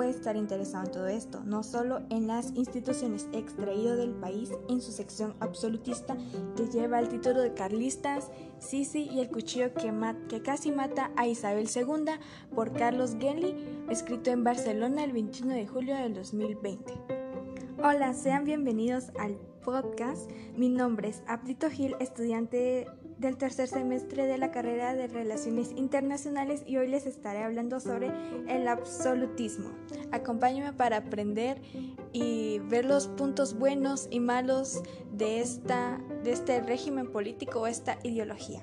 puede estar interesado en todo esto, no solo en las instituciones extraído del país en su sección absolutista que lleva el título de Carlistas, Sisi y el cuchillo que, que casi mata a Isabel II por Carlos Genli, escrito en Barcelona el 21 de julio del 2020. Hola, sean bienvenidos al podcast. Mi nombre es Aptito Gil, estudiante del tercer semestre de la carrera de Relaciones Internacionales y hoy les estaré hablando sobre el absolutismo. Acompáñenme para aprender y ver los puntos buenos y malos de, esta, de este régimen político o esta ideología.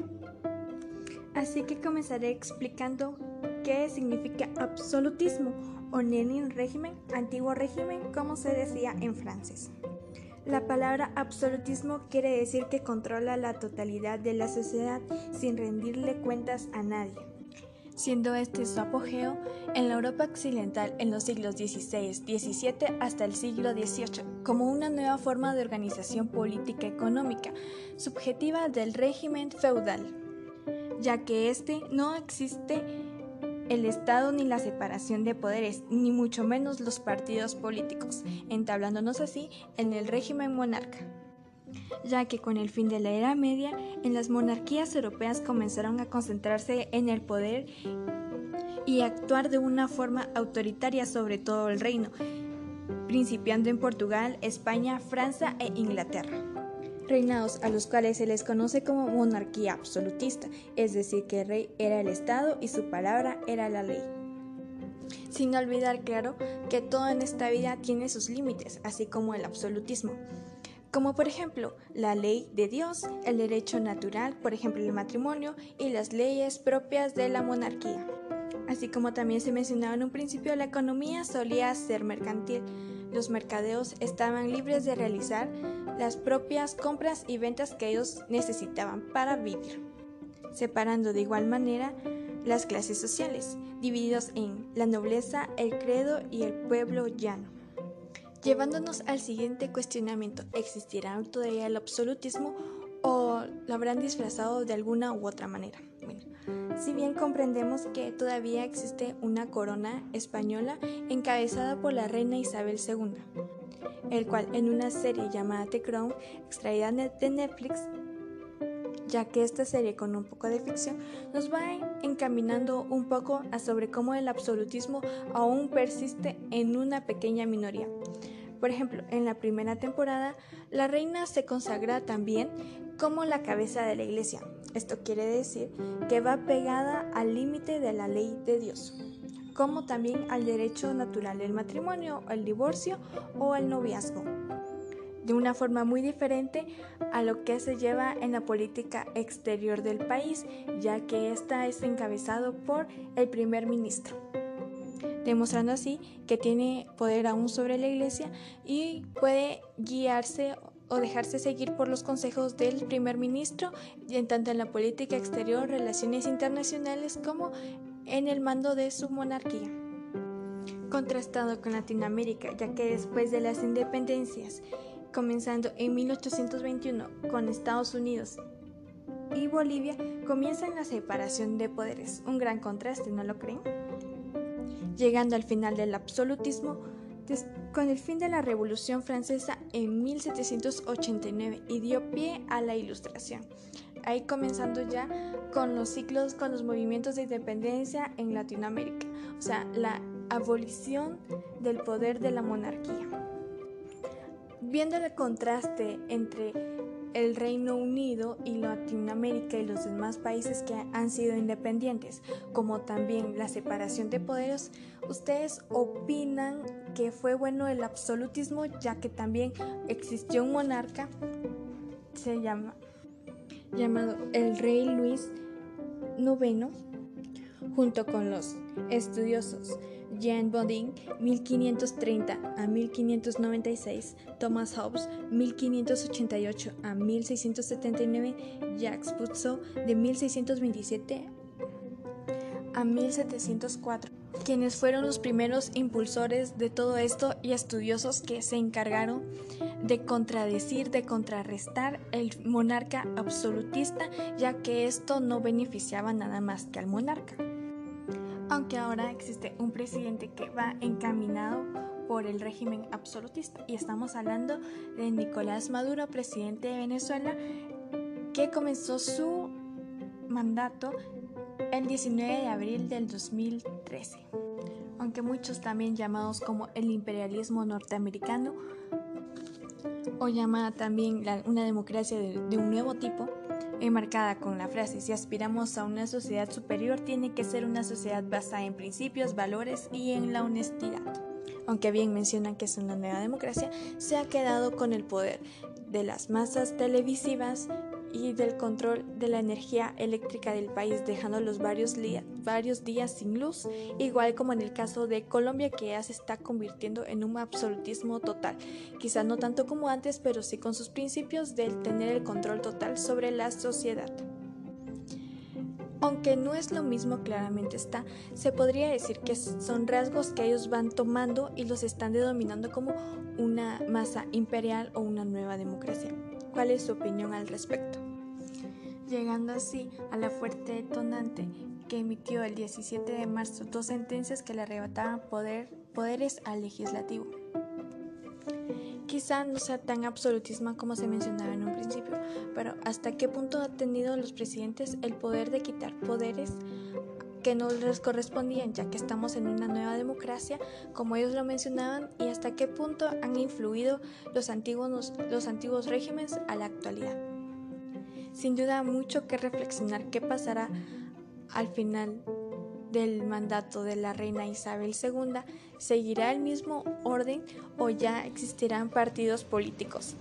Así que comenzaré explicando qué significa absolutismo o Lenin régimen, antiguo régimen, como se decía en francés. La palabra absolutismo quiere decir que controla la totalidad de la sociedad sin rendirle cuentas a nadie. Siendo este su apogeo en la Europa occidental en los siglos XVI, XVII hasta el siglo XVIII, como una nueva forma de organización política económica subjetiva del régimen feudal, ya que este no existe el Estado ni la separación de poderes, ni mucho menos los partidos políticos, entablándonos así en el régimen monarca. Ya que con el fin de la Era Media, en las monarquías europeas comenzaron a concentrarse en el poder y actuar de una forma autoritaria sobre todo el reino, principiando en Portugal, España, Francia e Inglaterra reinados a los cuales se les conoce como monarquía absolutista, es decir, que el rey era el Estado y su palabra era la ley. Sin olvidar, claro, que todo en esta vida tiene sus límites, así como el absolutismo, como por ejemplo la ley de Dios, el derecho natural, por ejemplo el matrimonio, y las leyes propias de la monarquía. Así como también se mencionaba en un principio, la economía solía ser mercantil. Los mercadeos estaban libres de realizar las propias compras y ventas que ellos necesitaban para vivir, separando de igual manera las clases sociales, divididos en la nobleza, el credo y el pueblo llano. Llevándonos al siguiente cuestionamiento, ¿existirá todavía el absolutismo o lo habrán disfrazado de alguna u otra manera? si bien comprendemos que todavía existe una corona española encabezada por la reina Isabel II, el cual en una serie llamada The Crown, extraída de Netflix, ya que esta serie con un poco de ficción nos va encaminando un poco a sobre cómo el absolutismo aún persiste en una pequeña minoría. Por ejemplo, en la primera temporada, la reina se consagra también como la cabeza de la iglesia. Esto quiere decir que va pegada al límite de la ley de Dios como también al derecho natural del matrimonio, el divorcio o el noviazgo, de una forma muy diferente a lo que se lleva en la política exterior del país, ya que esta es encabezado por el primer ministro demostrando así que tiene poder aún sobre la iglesia y puede guiarse o dejarse seguir por los consejos del primer ministro, tanto en la política exterior, relaciones internacionales como en el mando de su monarquía. Contrastado con Latinoamérica, ya que después de las independencias, comenzando en 1821 con Estados Unidos y Bolivia, comienzan la separación de poderes. Un gran contraste, ¿no lo creen? Llegando al final del absolutismo, con el fin de la Revolución Francesa en 1789 y dio pie a la Ilustración ahí comenzando ya con los ciclos, con los movimientos de independencia en Latinoamérica, o sea, la abolición del poder de la monarquía. Viendo el contraste entre el Reino Unido y Latinoamérica y los demás países que han sido independientes, como también la separación de poderes, ¿ustedes opinan que fue bueno el absolutismo ya que también existió un monarca? Se llama llamado el rey Luis IX, junto con los estudiosos Jean Bodin 1530 a 1596, Thomas Hobbes 1588 a 1679, Jacques Rousseau de 1627 a 1704 quienes fueron los primeros impulsores de todo esto y estudiosos que se encargaron de contradecir, de contrarrestar el monarca absolutista, ya que esto no beneficiaba nada más que al monarca. Aunque ahora existe un presidente que va encaminado por el régimen absolutista y estamos hablando de Nicolás Maduro, presidente de Venezuela, que comenzó su mandato el 19 de abril del 2013. Aunque muchos también llamados como el imperialismo norteamericano o llamada también una democracia de, un nuevo tipo, enmarcada con la frase si aspiramos a una sociedad superior tiene que ser una sociedad basada en principios, valores y en la honestidad. Aunque bien mencionan que es una nueva democracia, se ha quedado con el poder de las masas televisivas y del control de la energía eléctrica del país, dejando los varios, varios días sin luz, igual como en el caso de Colombia, que ya se está convirtiendo en un absolutismo total. Quizá no tanto como antes, pero sí con sus principios de tener el control total sobre la sociedad. Aunque no es lo mismo claramente está, se podría decir que son rasgos que ellos van tomando y los están denominando como una masa imperial o una nueva democracia. ¿Cuál es su opinión al respecto? Llegando así a la fuerte detonante que emitió el 17 de marzo dos sentencias que le arrebataban poder, poderes al legislativo. Quizá no sea tan absolutismo como se mencionaba en un principio, pero ¿hasta qué punto han tenido los presidentes el poder de quitar poderes que no les correspondían, ya que estamos en una nueva democracia, como ellos lo mencionaban, y hasta qué punto han influido los antiguos, los antiguos regímenes a la actualidad. Sin duda, mucho que reflexionar qué pasará al final del mandato de la reina Isabel II, ¿seguirá el mismo orden o ya existirán partidos políticos?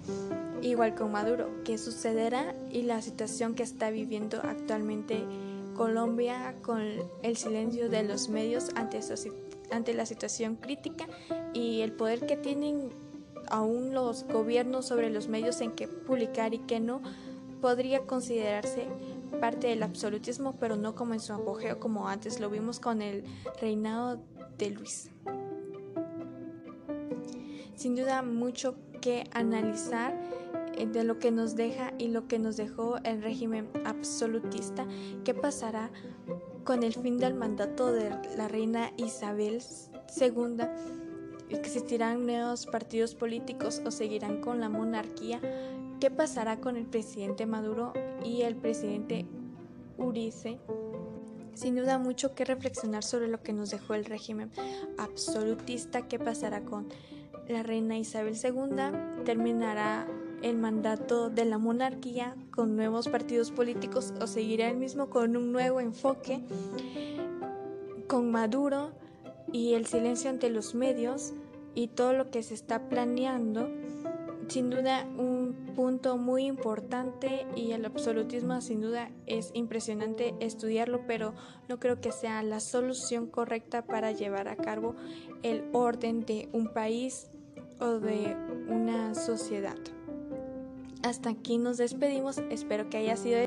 Igual con Maduro, ¿qué sucederá y la situación que está viviendo actualmente Colombia con el silencio de los medios ante, la situación crítica y el poder que tienen aún los gobiernos sobre los medios en que publicar y que no podría considerarse parte del absolutismo, pero no como en su apogeo como antes lo vimos con el reinado de Luis. Sin duda mucho que analizar de lo que nos deja y lo que nos dejó el régimen absolutista, qué pasará con el fin del mandato de la reina Isabel II, existirán nuevos partidos políticos o seguirán con la monarquía, qué pasará con el presidente Maduro y el presidente Urice. Sin duda mucho que reflexionar sobre lo que nos dejó el régimen absolutista, qué pasará con la reina Isabel II, terminará el mandato de la monarquía con nuevos partidos políticos o seguirá el mismo con un nuevo enfoque con Maduro y el silencio ante los medios y todo lo que se está planeando. Sin duda un punto muy importante y el absolutismo sin duda es impresionante estudiarlo, pero no creo que sea la solución correcta para llevar a cabo el orden de un país o de una sociedad. Hasta aquí nos despedimos, espero que haya sido...